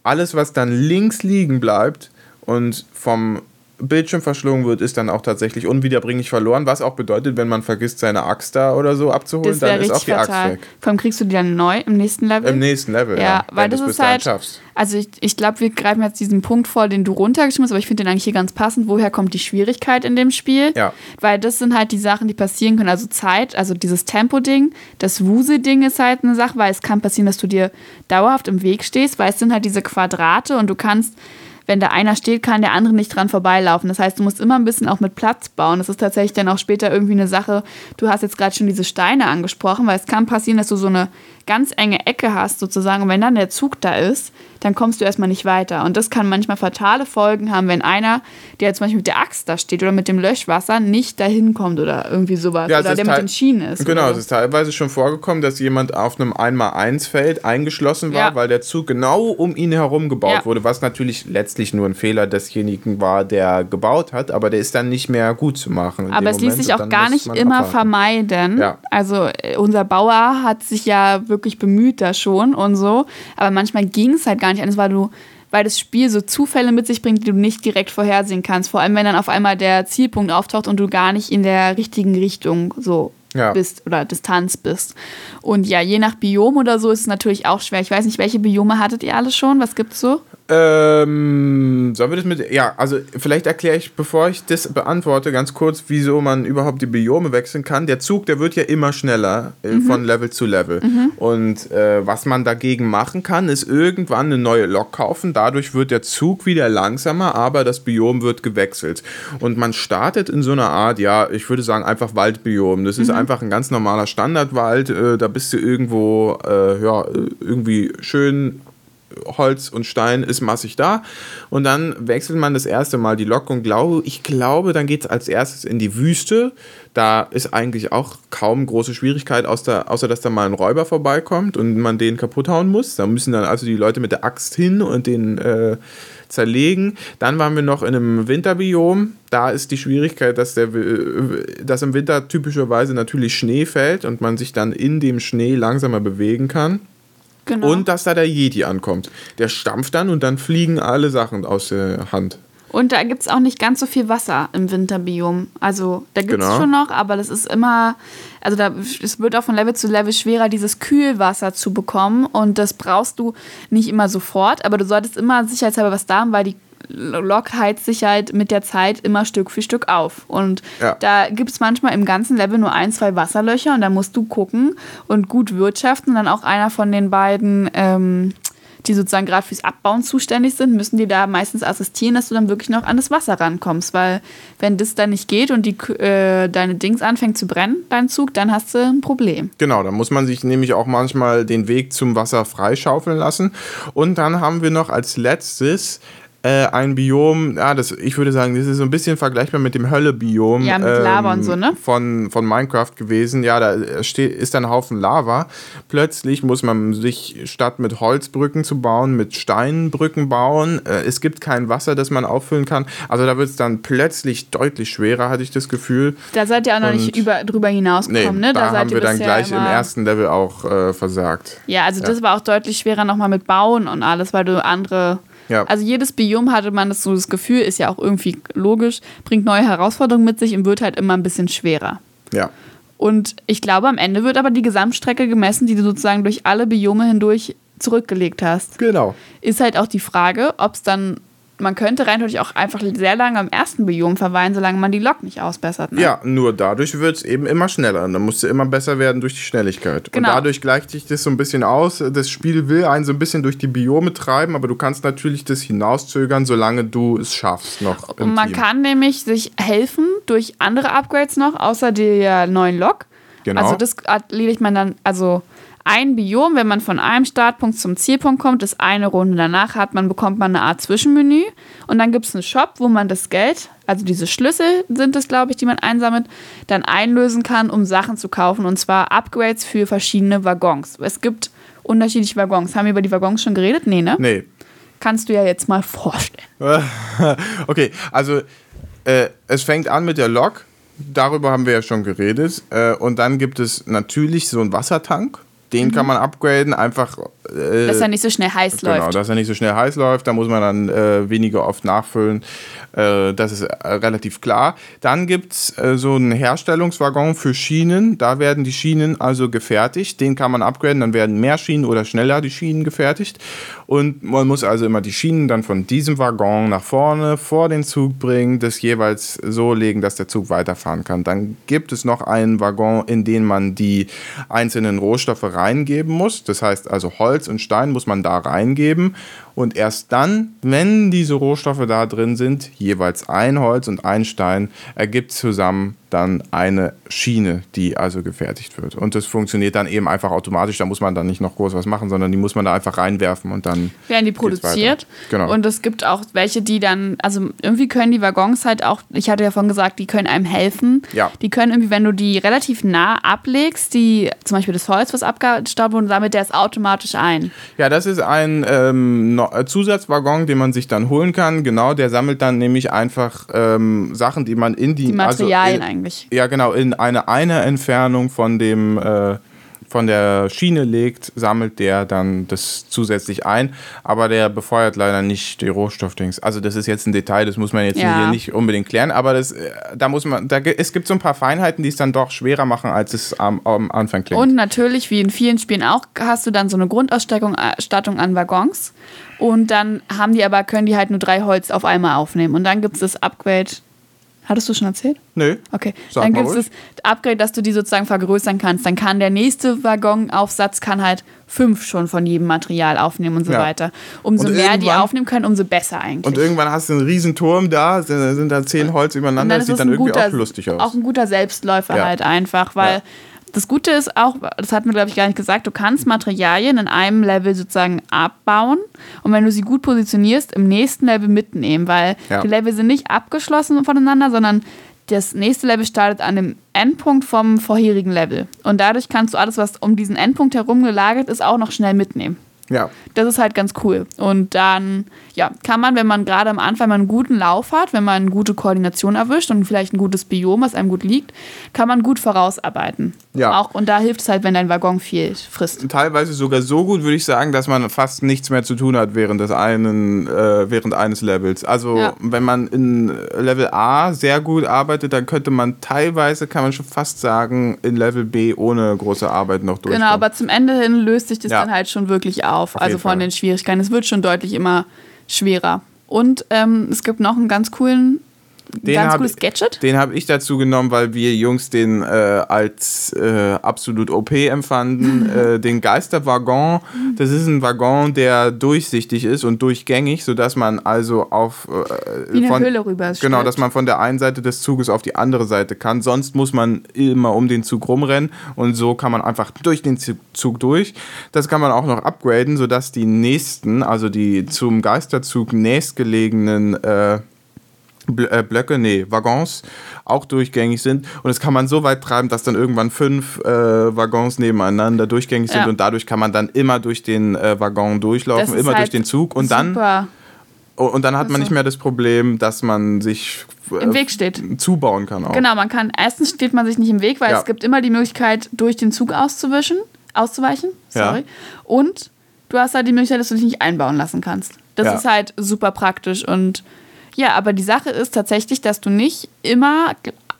alles, was dann links liegen bleibt und vom Bildschirm verschlungen wird, ist dann auch tatsächlich unwiederbringlich verloren, was auch bedeutet, wenn man vergisst, seine Axt da oder so abzuholen, dann ist auch die Axt weg. Vor allem kriegst du die dann neu im nächsten Level. Im nächsten Level, ja. Ja, weil wenn das ist halt- schaffst. Also ich, ich glaube, wir greifen jetzt diesen Punkt vor, den du runtergeschrieben hast, aber ich finde den eigentlich hier ganz passend. Woher kommt die Schwierigkeit in dem Spiel? Ja. Weil das sind halt die Sachen, die passieren können. Also Zeit, also dieses Tempo-Ding, das Wuse-Ding ist halt eine Sache, weil es kann passieren, dass du dir dauerhaft im Weg stehst, weil es sind halt diese Quadrate und du kannst, wenn da einer steht, kann der andere nicht dran vorbeilaufen. Das heißt, du musst immer ein bisschen auch mit Platz bauen. Das ist tatsächlich dann auch später irgendwie eine Sache. Du hast jetzt gerade schon diese Steine angesprochen, weil es kann passieren, dass du so eine ganz enge Ecke hast sozusagen und wenn dann der Zug da ist, dann kommst du erstmal nicht weiter. Und das kann manchmal fatale Folgen haben, wenn einer, der zum Beispiel mit der Axt da steht oder mit dem Löschwasser, nicht dahin kommt oder irgendwie sowas. Ja, oder der mit den Schienen ist. Genau, oder es ist teilweise schon vorgekommen, dass jemand auf einem 1x1-Feld eingeschlossen war, Ja. weil der Zug genau um ihn herum gebaut Ja. wurde, was natürlich letztlich nur ein Fehler desjenigen war, der gebaut hat, aber der ist dann nicht mehr gut zu machen. Aber es ließ Moment sich und auch gar nicht immer abwarten. vermeiden. Also äh, unser Bauer hat sich ja wirklich bemüht da schon und so. Aber manchmal ging es halt gar nicht anders, weil du weil das Spiel so Zufälle mit sich bringt, die du nicht direkt vorhersehen kannst. Vor allem, wenn dann auf einmal der Zielpunkt auftaucht und du gar nicht in der richtigen Richtung so Ja. bist oder Distanz bist. Und ja, je nach Biom oder so ist es natürlich auch schwer. Ich weiß nicht, welche Biome hattet ihr alle schon? Was gibt's so? Ähm, sollen wir das mit. Ja, also vielleicht erkläre ich, bevor ich das beantworte, ganz kurz, wieso man überhaupt die Biome wechseln kann. Der Zug, der wird ja immer schneller äh, mhm. von Level zu Level. Mhm. Und äh, was man dagegen machen kann, ist irgendwann eine neue Lok kaufen. Dadurch wird der Zug wieder langsamer, aber das Biom wird gewechselt. Und man startet in so einer Art, ja, ich würde sagen, einfach Waldbiom. Das ist mhm. einfach ein ganz normaler Standardwald. Äh, da bist du irgendwo, äh, ja, irgendwie schön Holz und Stein ist massig da. Und dann wechselt man das erste Mal die Lok und glaube, ich glaube, dann geht es als erstes in die Wüste. Da ist eigentlich auch kaum große Schwierigkeit, außer, dass da mal ein Räuber vorbeikommt und man den kaputt hauen muss. Da müssen dann also die Leute mit der Axt hin und den äh, zerlegen. Dann waren wir noch in einem Winterbiom. Da ist die Schwierigkeit, dass, der, dass im Winter typischerweise natürlich Schnee fällt und man sich dann in dem Schnee langsamer bewegen kann. Genau. Und dass da der Yeti ankommt. Der stampft dann und dann fliegen alle Sachen aus der Hand. Und da gibt es auch nicht ganz so viel Wasser im Winterbiom. Also da gibt es genau. schon noch, aber das ist immer, also da, es wird auch von Level zu Level schwerer, dieses Kühlwasser zu bekommen. Und das brauchst du nicht immer sofort, aber du solltest immer sicherheitshalber was da haben, weil die Lok heizt sich halt mit der Zeit immer Stück für Stück auf. Und ja. da gibt es manchmal im ganzen Level nur ein, zwei Wasserlöcher und da musst du gucken und gut wirtschaften. Und dann auch einer von den beiden, ähm, die sozusagen gerade fürs Abbauen zuständig sind, müssen die da meistens assistieren, dass du dann wirklich noch an das Wasser rankommst. Weil wenn das dann nicht geht und die, äh, deine Dings anfängt zu brennen, dein Zug, dann hast du ein Problem. Genau, da muss man sich nämlich auch manchmal den Weg zum Wasser freischaufeln lassen. Und dann haben wir noch als letztes äh, ein Biom, ja, das, ich würde sagen, das ist so ein bisschen vergleichbar mit dem Hölle-Biom. Ja, mit ähm, Lava und so, ne? Von, von Minecraft gewesen. Ja, da steht, ist ein Haufen Lava. Plötzlich muss man sich statt mit Holzbrücken zu bauen, mit Steinbrücken bauen. Äh, es gibt kein Wasser, das man auffüllen kann. Also da wird es dann plötzlich deutlich schwerer, hatte ich das Gefühl. Da seid ihr auch noch und nicht über, drüber hinausgekommen, nee, ne? Da, da haben wir dann gleich im ersten Level auch äh, versagt. Ja, also ja. das war auch deutlich schwerer nochmal mit Bauen und alles, weil du andere ja. Also jedes Biom hatte man das so das Gefühl, ist ja auch irgendwie logisch, bringt neue Herausforderungen mit sich und wird halt immer ein bisschen schwerer. Ja. Und ich glaube, am Ende wird aber die Gesamtstrecke gemessen, die du sozusagen durch alle Biome hindurch zurückgelegt hast. Genau. Ist halt auch die Frage, ob es dann man könnte rein natürlich auch einfach sehr lange am ersten Biom verweilen, solange man die Lok nicht ausbessert. Ne? Ja, nur dadurch wird es eben immer schneller. Dann musst du immer besser werden durch die Schnelligkeit. Genau. Und dadurch gleicht sich das so ein bisschen aus. Das Spiel will einen so ein bisschen durch die Biome treiben, aber du kannst natürlich das hinauszögern, solange du es schaffst noch. Und man Team. kann nämlich sich helfen durch andere Upgrades noch, außer der neuen Lok. Genau. Also das erledigt man dann, also ein Biom, wenn man von einem Startpunkt zum Zielpunkt kommt, ist eine Runde. Danach hat man, bekommt man eine Art Zwischenmenü und dann gibt es einen Shop, wo man das Geld, also diese Schlüssel sind es, glaube ich, die man einsammelt, dann einlösen kann, um Sachen zu kaufen und zwar Upgrades für verschiedene Waggons. Es gibt unterschiedliche Waggons. Haben wir über die Waggons schon geredet? Nee, ne? Nee. Kannst du ja jetzt mal vorstellen. [laughs] okay, also äh, es fängt an mit der Lok. Darüber haben wir ja schon geredet. Äh, und dann gibt es natürlich so einen Wassertank den mhm. kann man upgraden, einfach. Äh, dass er nicht so schnell heiß genau, läuft. Genau, dass er nicht so schnell heiß läuft. Da muss man dann äh, weniger oft nachfüllen. Äh, das ist äh, relativ klar. Dann gibt es äh, so einen Herstellungswaggon für Schienen. Da werden die Schienen also gefertigt. Den kann man upgraden. Dann werden mehr Schienen oder schneller die Schienen gefertigt. Und man muss also immer die Schienen dann von diesem Waggon nach vorne vor den Zug bringen, das jeweils so legen, dass der Zug weiterfahren kann. Dann gibt es noch einen Waggon, in den man die einzelnen Rohstoffe reingeben muss. Das heißt also Holz und Stein muss man da reingeben. Und erst dann, wenn diese Rohstoffe da drin sind, jeweils ein Holz und ein Stein, ergibt zusammen dann eine Schiene, die also gefertigt wird. Und das funktioniert dann eben einfach automatisch. Da muss man dann nicht noch groß was machen, sondern die muss man da einfach reinwerfen und dann werden die produziert. Genau. Und es gibt auch welche, die dann, also irgendwie können die Waggons halt auch, ich hatte ja vorhin gesagt, die können einem helfen. Ja. Die können irgendwie, wenn du die relativ nah ablegst, die zum Beispiel das Holz, was abgestaubt wurde, sammelt der es automatisch ein. Ja, das ist ein ähm, Zusatzwaggon, den man sich dann holen kann. Genau, der sammelt dann nämlich einfach ähm, Sachen, die man in die, die Materialien also in, eigentlich. Ja, genau, in eine eine Entfernung von dem äh, von der Schiene legt, sammelt der dann das zusätzlich ein. Aber der befeuert leider nicht die Rohstoffdings. Also das ist jetzt ein Detail, das muss man jetzt ja. hier nicht unbedingt klären. Aber das, äh, da muss man, da, es gibt so ein paar Feinheiten, die es dann doch schwerer machen, als es am, am Anfang klingt. Und natürlich, wie in vielen Spielen auch, hast du dann so eine Grundausstattung äh, an Waggons. Und dann haben die aber, können die halt nur drei Holz auf einmal aufnehmen. Und dann gibt es das Upgrade. Hattest du schon erzählt? Nö. Okay. Sag dann gibt es das Upgrade, dass du die sozusagen vergrößern kannst. Dann kann der nächste Waggonaufsatz kann halt fünf schon von jedem Material aufnehmen und so Ja. weiter. Umso Und mehr die aufnehmen können, umso besser eigentlich. Und irgendwann hast du einen riesen Turm da, sind, da zehn Holz übereinander, das ist sieht dann ein irgendwie guter, auch lustig aus. Auch ein guter Selbstläufer Ja. halt einfach, weil Ja. Das Gute ist auch, das hatten wir glaube ich gar nicht gesagt, du kannst Materialien in einem Level sozusagen abbauen und wenn du sie gut positionierst, im nächsten Level mitnehmen, weil Ja. die Level sind nicht abgeschlossen voneinander, sondern das nächste Level startet an dem Endpunkt vom vorherigen Level. Und dadurch kannst du alles, was um diesen Endpunkt herum gelagert ist, auch noch schnell mitnehmen. Ja. Das ist halt ganz cool. Und dann, ja, kann man, wenn man gerade am Anfang mal einen guten Lauf hat, wenn man eine gute Koordination erwischt und vielleicht ein gutes Biom, was einem gut liegt, kann man gut vorausarbeiten. Ja. Auch, und da hilft es halt, wenn dein Waggon viel frisst. Teilweise sogar so gut, würde ich sagen, dass man fast nichts mehr zu tun hat während des einen, äh, während eines Levels. Also Ja. wenn man in Level A sehr gut arbeitet, dann könnte man teilweise, kann man schon fast sagen, in Level B ohne große Arbeit noch durchkommen. Genau, aber zum Ende hin löst sich das Ja. dann halt schon wirklich auf. Auf also jeden von Fall. den Schwierigkeiten. Es wird schon deutlich immer schwerer. Und ähm, es gibt noch einen ganz coolen, Den ganz hab- cooles Gadget. Den habe ich dazu genommen, weil wir Jungs den äh, als äh, absolut OP empfanden. [laughs] äh, den Geisterwaggon, das ist ein Waggon, der durchsichtig ist und durchgängig, sodass man also auf äh, Wie eine von, Höhle rüber Genau, dass man von der einen Seite des Zuges auf die andere Seite kann. Sonst muss man immer um den Zug rumrennen und so kann man einfach durch den Zug- durch. Das kann man auch noch upgraden, sodass die nächsten, also die zum Geisterzug nächstgelegenen äh, Blöcke, nee, Waggons auch durchgängig sind. Und das kann man so weit treiben, dass dann irgendwann fünf äh, Waggons nebeneinander durchgängig sind Ja. und dadurch kann man dann immer durch den äh, Waggon durchlaufen, immer halt durch den Zug und dann Super und dann hat man Also- nicht mehr das Problem, dass man sich äh, im Weg steht. zubauen kann auch. Genau, man kann, erstens steht man sich nicht im Weg, weil Ja. es gibt immer die Möglichkeit, durch den Zug auszuwischen, auszuweichen. Ja. Sorry. Und du hast halt die Möglichkeit, dass du dich nicht einbauen lassen kannst. Das Ja. ist halt super praktisch. Und ja, aber die Sache ist tatsächlich, dass du nicht immer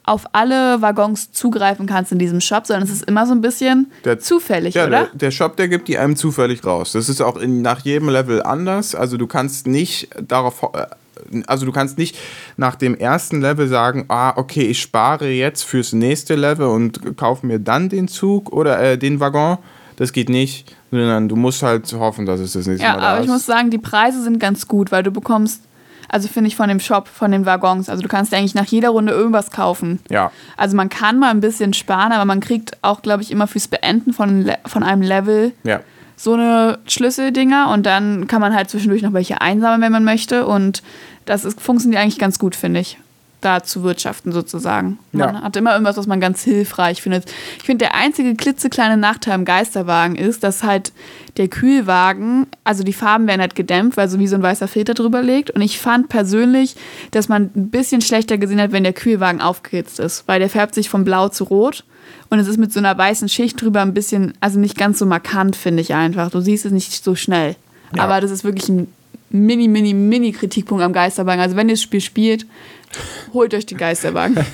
auf alle Waggons zugreifen kannst in diesem Shop, sondern es ist immer so ein bisschen Der- zufällig, Ja, oder? der, der Shop, der gibt die einem zufällig raus. Das ist auch in, nach jedem Level anders. Also du kannst nicht darauf, äh, also du kannst nicht nach dem ersten Level sagen, ah, okay, ich spare jetzt fürs nächste Level und kaufe mir dann den Zug oder äh, den Waggon. Das geht nicht, sondern du musst halt hoffen, dass es das nächste Ja, Mal da aber ich ist. muss sagen, die Preise sind ganz gut, weil du bekommst, also finde ich von dem Shop, von den Waggons, also du kannst eigentlich nach jeder Runde irgendwas kaufen. ja, Also man kann mal ein bisschen sparen, aber man kriegt auch, glaube ich, immer fürs Beenden von, von einem Level ja. so eine Schlüsseldinger und dann kann man halt zwischendurch noch welche einsammeln, wenn man möchte. Und das ist, funktioniert eigentlich ganz gut, finde ich, da zu wirtschaften sozusagen. Man Ja. hat immer irgendwas, was man ganz hilfreich findet. Ich finde, der einzige klitzekleine Nachteil im Geisterwagen ist, dass halt der Kühlwagen, also die Farben werden halt gedämpft, weil so wie so ein weißer Filter drüber liegt. Und ich fand persönlich, dass man ein bisschen schlechter gesehen hat, wenn der Kühlwagen aufgehitzt ist, weil der färbt sich von blau zu rot. Und es ist mit so einer weißen Schicht drüber ein bisschen, also nicht ganz so markant, finde ich einfach. Du siehst es nicht so schnell. Ja. Aber das ist wirklich ein mini, mini, mini Kritikpunkt am Geisterwagen. Also wenn ihr das Spiel spielt, holt euch die Geisterwagen. [laughs]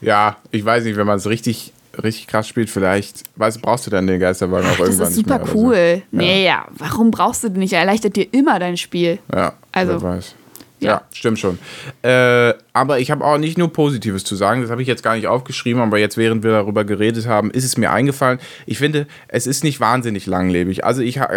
Ja, ich weiß nicht, wenn man es richtig, richtig krass spielt, vielleicht weißt, brauchst du dann den Geisterwagen auch Das irgendwann ist nicht super mehr. oder cool. Nee, ja, warum brauchst du den nicht? Er erleichtert dir immer dein Spiel. So. Ja, Also, weiß. Ja, ja. stimmt schon. Äh, aber ich habe auch nicht nur Positives zu sagen, das habe ich jetzt gar nicht aufgeschrieben, aber jetzt, während wir darüber geredet haben, ist es mir eingefallen. Ich finde, es ist nicht wahnsinnig langlebig. Also ich, ha-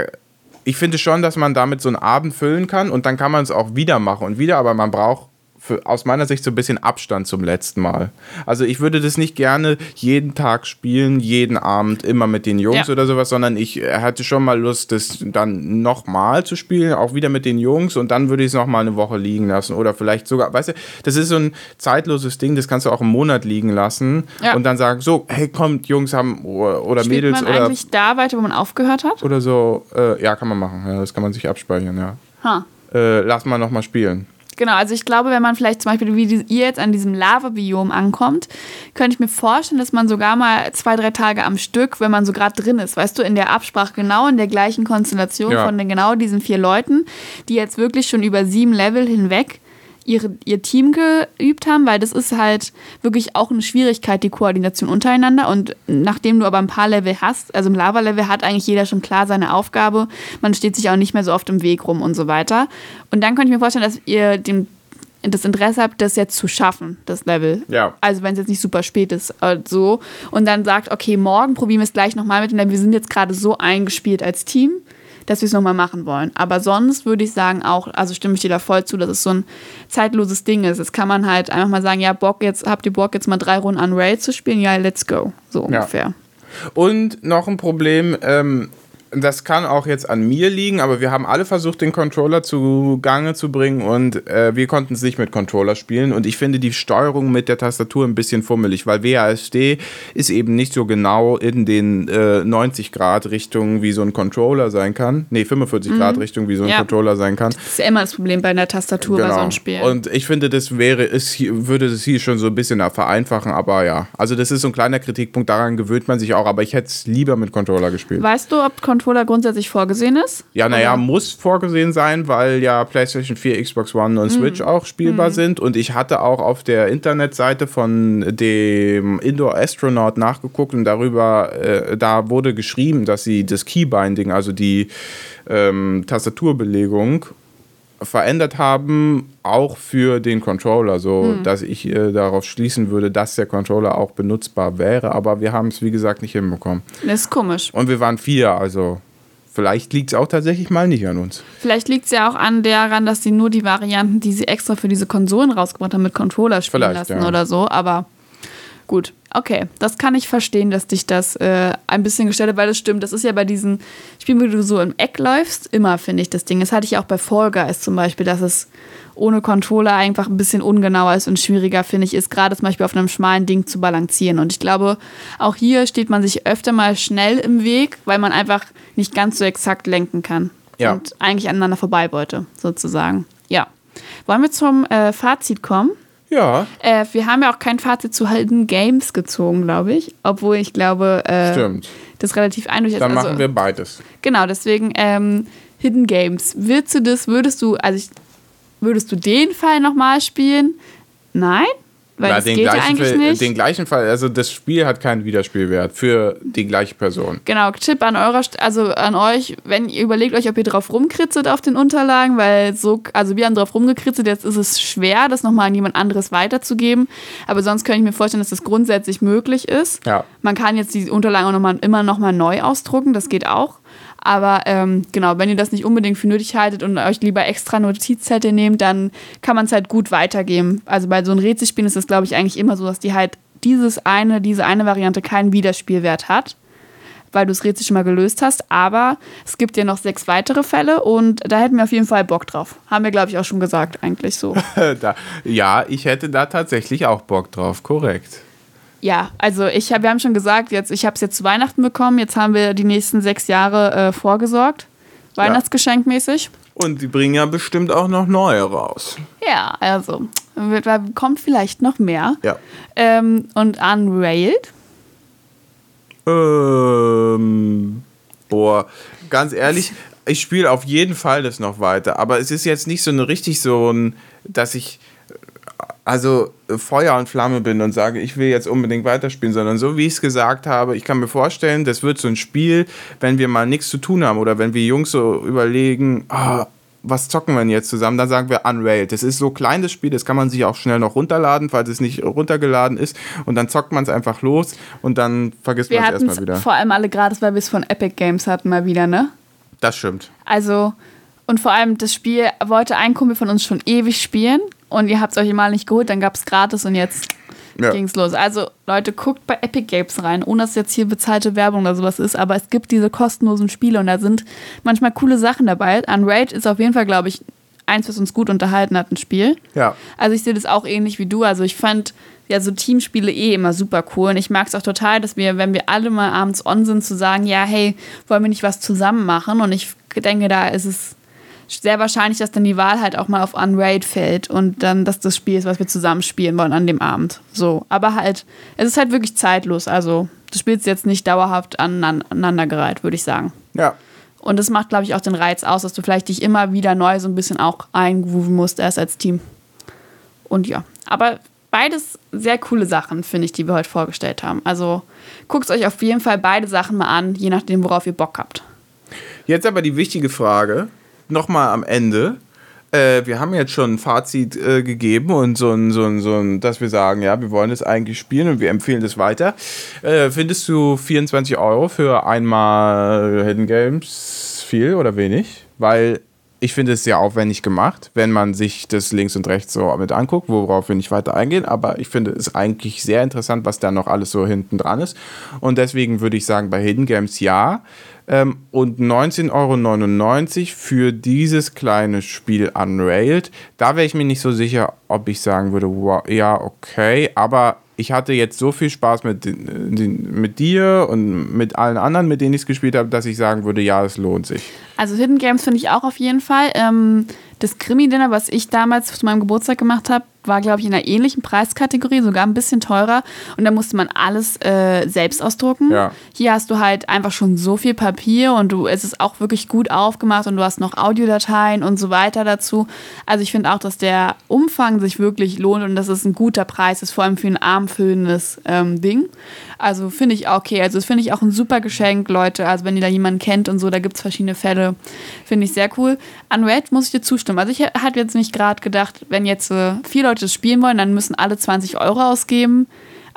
ich finde schon, dass man damit so einen Abend füllen kann und dann kann man es auch wieder machen und wieder, aber man braucht für, aus meiner Sicht so ein bisschen Abstand zum letzten Mal. Also ich würde das nicht gerne jeden Tag spielen, jeden Abend immer mit den Jungs Ja. oder sowas, sondern ich hatte schon mal Lust, das dann nochmal zu spielen, auch wieder mit den Jungs und dann würde ich es nochmal eine Woche liegen lassen oder vielleicht sogar, weißt du, das ist so ein zeitloses Ding, das kannst du auch einen Monat liegen lassen Ja. und dann sagen, so, hey, kommt, Jungs haben oder Spielt Mädels man oder, eigentlich da weiter, wo man aufgehört hat? oder so, äh, ja, kann man machen, ja, das kann man sich abspeichern, ja. Ha. Äh, lass mal nochmal spielen. Genau, also ich glaube, wenn man vielleicht zum Beispiel, wie ihr jetzt an diesem Lava-Biom ankommt, könnte ich mir vorstellen, dass man sogar mal zwei, drei Tage am Stück, wenn man so gerade drin ist, weißt du, in der Absprache genau in der gleichen Konstellation Ja. von den genau diesen vier Leuten, die jetzt wirklich schon über sieben Level hinweg ihre, ihr Team geübt haben, weil das ist halt wirklich auch eine Schwierigkeit, die Koordination untereinander. Und nachdem du aber ein paar Level hast, also im Lava-Level hat eigentlich jeder schon klar seine Aufgabe, man steht sich auch nicht mehr so oft im Weg rum und so weiter. Und dann könnte ich mir vorstellen, dass ihr den das Interesse habt, das jetzt zu schaffen, das Level. Ja. Also wenn es jetzt nicht super spät ist, äh, so. Und dann sagt, okay, morgen probieren wir es gleich nochmal mit, denn wir sind jetzt gerade so eingespielt als Team, dass wir es nochmal machen wollen. Aber sonst würde ich sagen auch, also stimme ich dir da voll zu, dass es so ein zeitloses Ding ist. Jetzt kann man halt einfach mal sagen, ja, Bock, jetzt habt ihr Bock, jetzt mal drei Runden an Rail zu spielen? Ja, let's go. So ungefähr. Und noch ein Problem, ähm, das kann auch jetzt an mir liegen, aber wir haben alle versucht, den Controller zu Gange zu bringen und äh, wir konnten es nicht mit Controller spielen. Und ich finde die Steuerung mit der Tastatur ein bisschen fummelig, weil WASD ist eben nicht so genau in den äh, 90 Grad Richtungen wie so ein Controller sein kann. Nee, 45 mhm. Grad Richtung wie so ein ja. Controller sein kann. Das ist ja immer das Problem bei einer Tastatur genau. bei so einem Spiel. Und ich finde, das wäre, ist, würde das hier schon so ein bisschen vereinfachen, aber ja. Also das ist so ein kleiner Kritikpunkt, daran gewöhnt man sich auch, aber ich hätte es lieber mit Controller gespielt. Weißt du, ob Controller Controller grundsätzlich vorgesehen ist? Ja, naja, muss vorgesehen sein, weil ja PlayStation 4, Xbox One und mhm. Switch auch spielbar mhm. sind. Und ich hatte auch auf der Internetseite von dem Indoor Astronaut nachgeguckt und darüber, äh, da wurde geschrieben, dass sie das Keybinding, also die ähm, Tastaturbelegung, verändert haben, auch für den Controller, so hm. dass ich äh, darauf schließen würde, dass der Controller auch benutzbar wäre. Aber wir haben es, wie gesagt, nicht hinbekommen. Das ist komisch. Und wir waren vier, also vielleicht liegt es auch tatsächlich mal nicht an uns. Vielleicht liegt es ja auch an daran, dass sie nur die Varianten, die sie extra für diese Konsolen rausgebracht haben, mit Controller spielen vielleicht, lassen ja. oder so. Aber gut. Okay, das kann ich verstehen, dass dich das äh, ein bisschen gestellt hat, weil das stimmt. Das ist ja bei diesen Spielen, wo du so im Eck läufst, immer, finde ich, das Ding. Das hatte ich auch bei Fall Guys zum Beispiel, dass es ohne Controller einfach ein bisschen ungenauer ist und schwieriger, finde ich, ist gerade zum Beispiel auf einem schmalen Ding zu balancieren. Und ich glaube, auch hier steht man sich öfter mal schnell im Weg, weil man einfach nicht ganz so exakt lenken kann. Ja. Und eigentlich aneinander vorbei wollte, sozusagen. Ja. Wollen wir zum äh, Fazit kommen? Ja. Äh, wir haben ja auch kein Fazit zu Hidden Games gezogen, glaube ich. Obwohl ich glaube, äh, Stimmt. das relativ eindeutig ist. Dann also, machen wir beides. Genau, deswegen ähm, Hidden Games. Würdest du das, würdest du, also ich, würdest du den Fall nochmal spielen? Nein? Weil Na, den, geht gleichen ja Fall, nicht. den gleichen Fall, also das Spiel hat keinen Wiederspielwert für die gleiche Person. Genau, Tipp an eurer, also an euch, wenn ihr überlegt euch, ob ihr drauf rumkritzelt auf den Unterlagen, weil so, also wir haben drauf rumgekritzelt, jetzt ist es schwer, das nochmal an jemand anderes weiterzugeben. Aber sonst könnte ich mir vorstellen, dass das grundsätzlich möglich ist. Ja. Man kann jetzt die Unterlagen auch noch mal, immer nochmal neu ausdrucken, das geht auch. Aber ähm, genau, wenn ihr das nicht unbedingt für nötig haltet und euch lieber extra Notizzettel nehmt, dann kann man es halt gut weitergeben. Also bei so einem Rätselspiel ist es, glaube ich, eigentlich immer so, dass die halt dieses eine, diese eine Variante keinen Wiederspielwert hat, weil du das Rätsel schon mal gelöst hast. Aber es gibt ja noch sechs weitere Fälle und da hätten wir auf jeden Fall Bock drauf. Haben wir, glaube ich, auch schon gesagt, eigentlich so. [laughs] da, ja, ich hätte da tatsächlich auch Bock drauf, korrekt. Ja, also ich hab, wir haben schon gesagt, jetzt, ich habe es jetzt zu Weihnachten bekommen, jetzt haben wir die nächsten sechs Jahre äh, vorgesorgt, Weihnachtsgeschenkmäßig. Und die bringen ja bestimmt auch noch neue raus. Ja, also da kommt vielleicht noch mehr. Ja. Ähm, und Unrailed? Ähm, boah, ganz ehrlich, ich spiele auf jeden Fall das noch weiter, aber es ist jetzt nicht so eine richtig so ein, dass ich also Feuer und Flamme bin und sage, ich will jetzt unbedingt weiterspielen, sondern so wie ich es gesagt habe, ich kann mir vorstellen, das wird so ein Spiel, wenn wir mal nichts zu tun haben oder wenn wir Jungs so überlegen, oh, was zocken wir denn jetzt zusammen, dann sagen wir Unrailed. Das ist so ein kleines Spiel, das kann man sich auch schnell noch runterladen, falls es nicht runtergeladen ist und dann zockt man es einfach los und dann vergisst man es erstmal wieder. vor allem alle gratis, weil wir es von Epic Games hatten mal wieder, ne? Das stimmt. Also und vor allem das Spiel wollte ein Kumpel von uns schon ewig spielen und ihr habt es euch mal nicht geholt, dann gab es gratis und jetzt ja. es los. Also Leute, guckt bei Epic Games rein, ohne dass jetzt hier bezahlte Werbung oder sowas ist, aber es gibt diese kostenlosen Spiele und da sind manchmal coole Sachen dabei. Unraid ist auf jeden Fall, glaube ich, eins, was uns gut unterhalten hat, ein Spiel. Ja. Also ich sehe das auch ähnlich wie du. Also ich fand ja so Teamspiele eh immer super cool und ich mag es auch total, dass wir, wenn wir alle mal abends on sind, zu sagen, ja, hey, wollen wir nicht was zusammen machen? Und ich denke, da ist es sehr wahrscheinlich, dass dann die Wahl halt auch mal auf Unraid fällt und dann, dass das Spiel ist, was wir zusammen spielen wollen an dem Abend. So, aber halt, es ist halt wirklich zeitlos. Also, du spielst jetzt nicht dauerhaft aneinandergereiht, würde ich sagen. Ja. Und das macht, glaube ich, auch den Reiz aus, dass du vielleicht dich immer wieder neu so ein bisschen auch eingrooven musst, erst als Team. Und ja, aber beides sehr coole Sachen, finde ich, die wir heute vorgestellt haben. Also guckt euch auf jeden Fall beide Sachen mal an, je nachdem, worauf ihr Bock habt. Jetzt aber die wichtige Frage, nochmal am Ende. Äh, wir haben jetzt schon ein Fazit äh, gegeben und so ein, so, ein, so ein, dass wir sagen, ja, wir wollen es eigentlich spielen und wir empfehlen das weiter. Äh, findest du 24 Euro für einmal Hidden Games viel oder wenig? Weil ich finde es sehr aufwendig gemacht, wenn man sich das links und rechts so mit anguckt, worauf wir nicht weiter eingehen. Aber ich finde es eigentlich sehr interessant, was da noch alles so hinten dran ist. Und deswegen würde ich sagen, bei Hidden Games ja. Ähm, und 19,99 Euro für dieses kleine Spiel Unrailed. Da wäre ich mir nicht so sicher, ob ich sagen würde, wow, ja, okay. Aber ich hatte jetzt so viel Spaß mit, mit dir und mit allen anderen, mit denen ich es gespielt habe, dass ich sagen würde, ja, es lohnt sich. Also Hidden Games finde ich auch auf jeden Fall. Ähm, das Krimi-Dinner, was ich damals zu meinem Geburtstag gemacht habe, war, glaube ich, in einer ähnlichen Preiskategorie, sogar ein bisschen teurer. Und da musste man alles äh, selbst ausdrucken. Ja. Hier hast du halt einfach schon so viel Papier und du, es ist auch wirklich gut aufgemacht und du hast noch Audiodateien und so weiter dazu. Also ich finde auch, dass der Umfang sich wirklich lohnt und dass es ein guter Preis ist, vor allem für ein armfüllendes ähm, Ding. Also finde ich okay. Also das finde ich auch ein super Geschenk, Leute. Also wenn ihr da jemanden kennt und so, da gibt es verschiedene Fälle. Finde ich sehr cool. An Red muss ich dir zustimmen. Also ich hatte jetzt nicht gerade gedacht, wenn jetzt äh, vier Leute das spielen wollen, dann müssen alle 20 Euro ausgeben.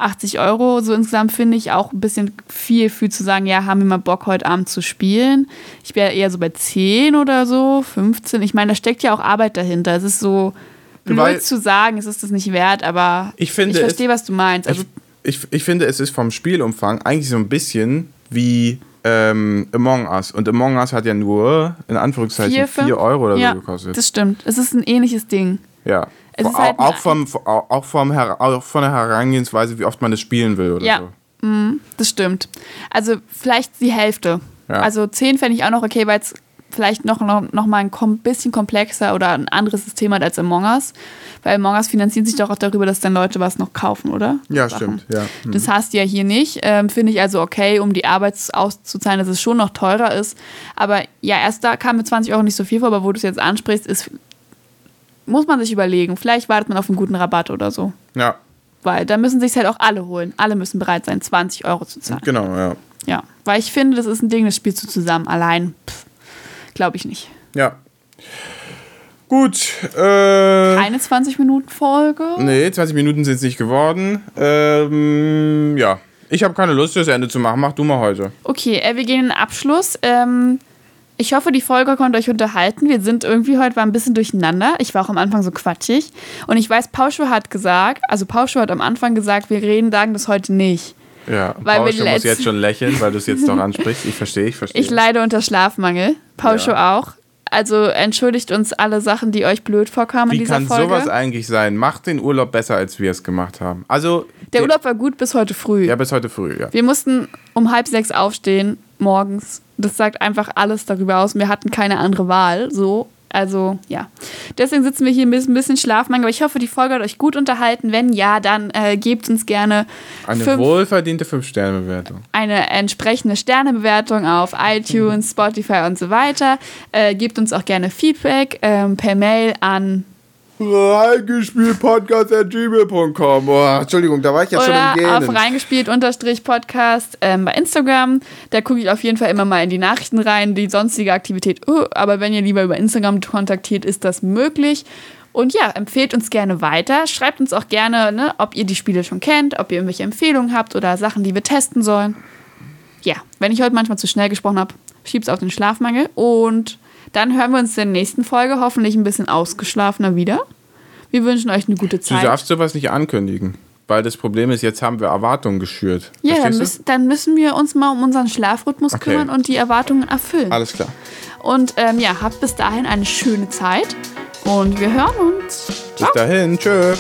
80 Euro, so insgesamt finde ich auch ein bisschen viel für zu sagen, ja, haben wir mal Bock, heute Abend zu spielen. Ich wäre eher so bei 10 oder so, 15. Ich meine, da steckt ja auch Arbeit dahinter. Es ist so blöd zu sagen, es ist das nicht wert, aber ich, finde ich verstehe, was du meinst. Also, ich, ich, ich finde, es ist vom Spielumfang eigentlich so ein bisschen wie ähm, Among Us. Und Among Us hat ja nur, in Anführungszeichen, 4 Euro oder ja, so gekostet. Das stimmt. Es ist ein ähnliches Ding. Ja. Ist auch, halt auch, vom, auch, vom auch von der Herangehensweise, wie oft man das spielen will oder ja. so. Mm, das stimmt. Also vielleicht die Hälfte. Ja. Also 10 fände ich auch noch okay, weil es vielleicht noch, noch, noch mal ein kom bisschen komplexer oder ein anderes System hat als Among Us. Weil Among Us finanziert sich doch auch darüber, dass dann Leute was noch kaufen, oder? Ja, Sachen. stimmt. Ja. Mhm. Das hast du ja hier nicht. Ähm, Finde ich also okay, um die Arbeit auszuzahlen, dass es schon noch teurer ist. Aber ja, erst da kam mit 20 Euro nicht so viel vor, aber wo du es jetzt ansprichst, ist, muss man sich überlegen. Vielleicht wartet man auf einen guten Rabatt oder so. Ja. Weil da müssen sich halt auch alle holen. Alle müssen bereit sein, 20 Euro zu zahlen. Genau, ja. Ja, weil ich finde, das ist ein Ding, das spielst du zusammen. Allein, glaube ich nicht. Ja. Gut. Äh, Eine 20-Minuten-Folge? nee, 20 Minuten sind es nicht geworden. Ähm, ja. Ich habe keine Lust, das Ende zu machen. Mach du mal heute. Okay, äh, wir gehen in den Abschluss. Ähm, ich hoffe, die Folge konnte euch unterhalten. Wir sind irgendwie heute war ein bisschen durcheinander. Ich war auch am Anfang so quatschig. Und ich weiß, Pauscho hat gesagt, also Pauscho hat am Anfang gesagt, wir reden, sagen das heute nicht. Ja, Weil wir muss jetzt schon lächeln, weil du es jetzt doch ansprichst. Ich verstehe, ich verstehe. Ich leide unter Schlafmangel. Pauscho Ja. auch. Also entschuldigt uns alle Sachen, die euch blöd vorkamen in Wie dieser kann Folge. sowas eigentlich sein? Macht den Urlaub besser, als wir es gemacht haben. Also, Der Urlaub war gut bis heute früh. ja, bis heute früh, ja. Wir mussten um halb sechs aufstehen morgens. Das sagt einfach alles darüber aus. Wir hatten keine andere Wahl. So. Also, ja. Deswegen sitzen wir hier ein bisschen, ein bisschen Schlafmangel. Aber ich hoffe, die Folge hat euch gut unterhalten. Wenn ja, dann äh, gebt uns gerne Eine fünf, wohlverdiente 5-Sterne-Bewertung. eine entsprechende Sternebewertung auf iTunes, Spotify und so weiter. Äh, gebt uns auch gerne Feedback ähm, per Mail an Reingespieltpodcast.gmail.com. Oh, Entschuldigung, da war ich ja schon im auf Gähnen. reingespielt unterstrich Podcast ähm, bei Instagram. Da gucke ich auf jeden Fall immer mal in die Nachrichten rein, die sonstige Aktivität. Uh, aber wenn ihr lieber über Instagram kontaktiert, ist das möglich. Und ja, empfehlt uns gerne weiter. Schreibt uns auch gerne, ne, ob ihr die Spiele schon kennt, ob ihr irgendwelche Empfehlungen habt oder Sachen, die wir testen sollen. Ja, wenn ich heute manchmal zu schnell gesprochen habe, schieb's auf den Schlafmangel. Und dann hören wir uns in der nächsten Folge hoffentlich ein bisschen ausgeschlafener wieder. Wir wünschen euch eine gute Du Zeit. darfst sowas nicht ankündigen. Weil das Problem ist, jetzt haben wir Erwartungen geschürt. Ja, dann, müssen- dann müssen wir uns mal um unseren Schlafrhythmus Okay. kümmern und die Erwartungen erfüllen. du? Alles klar. Und ähm, ja, habt bis dahin eine schöne Zeit und wir hören uns. Bis dahin. Tschö.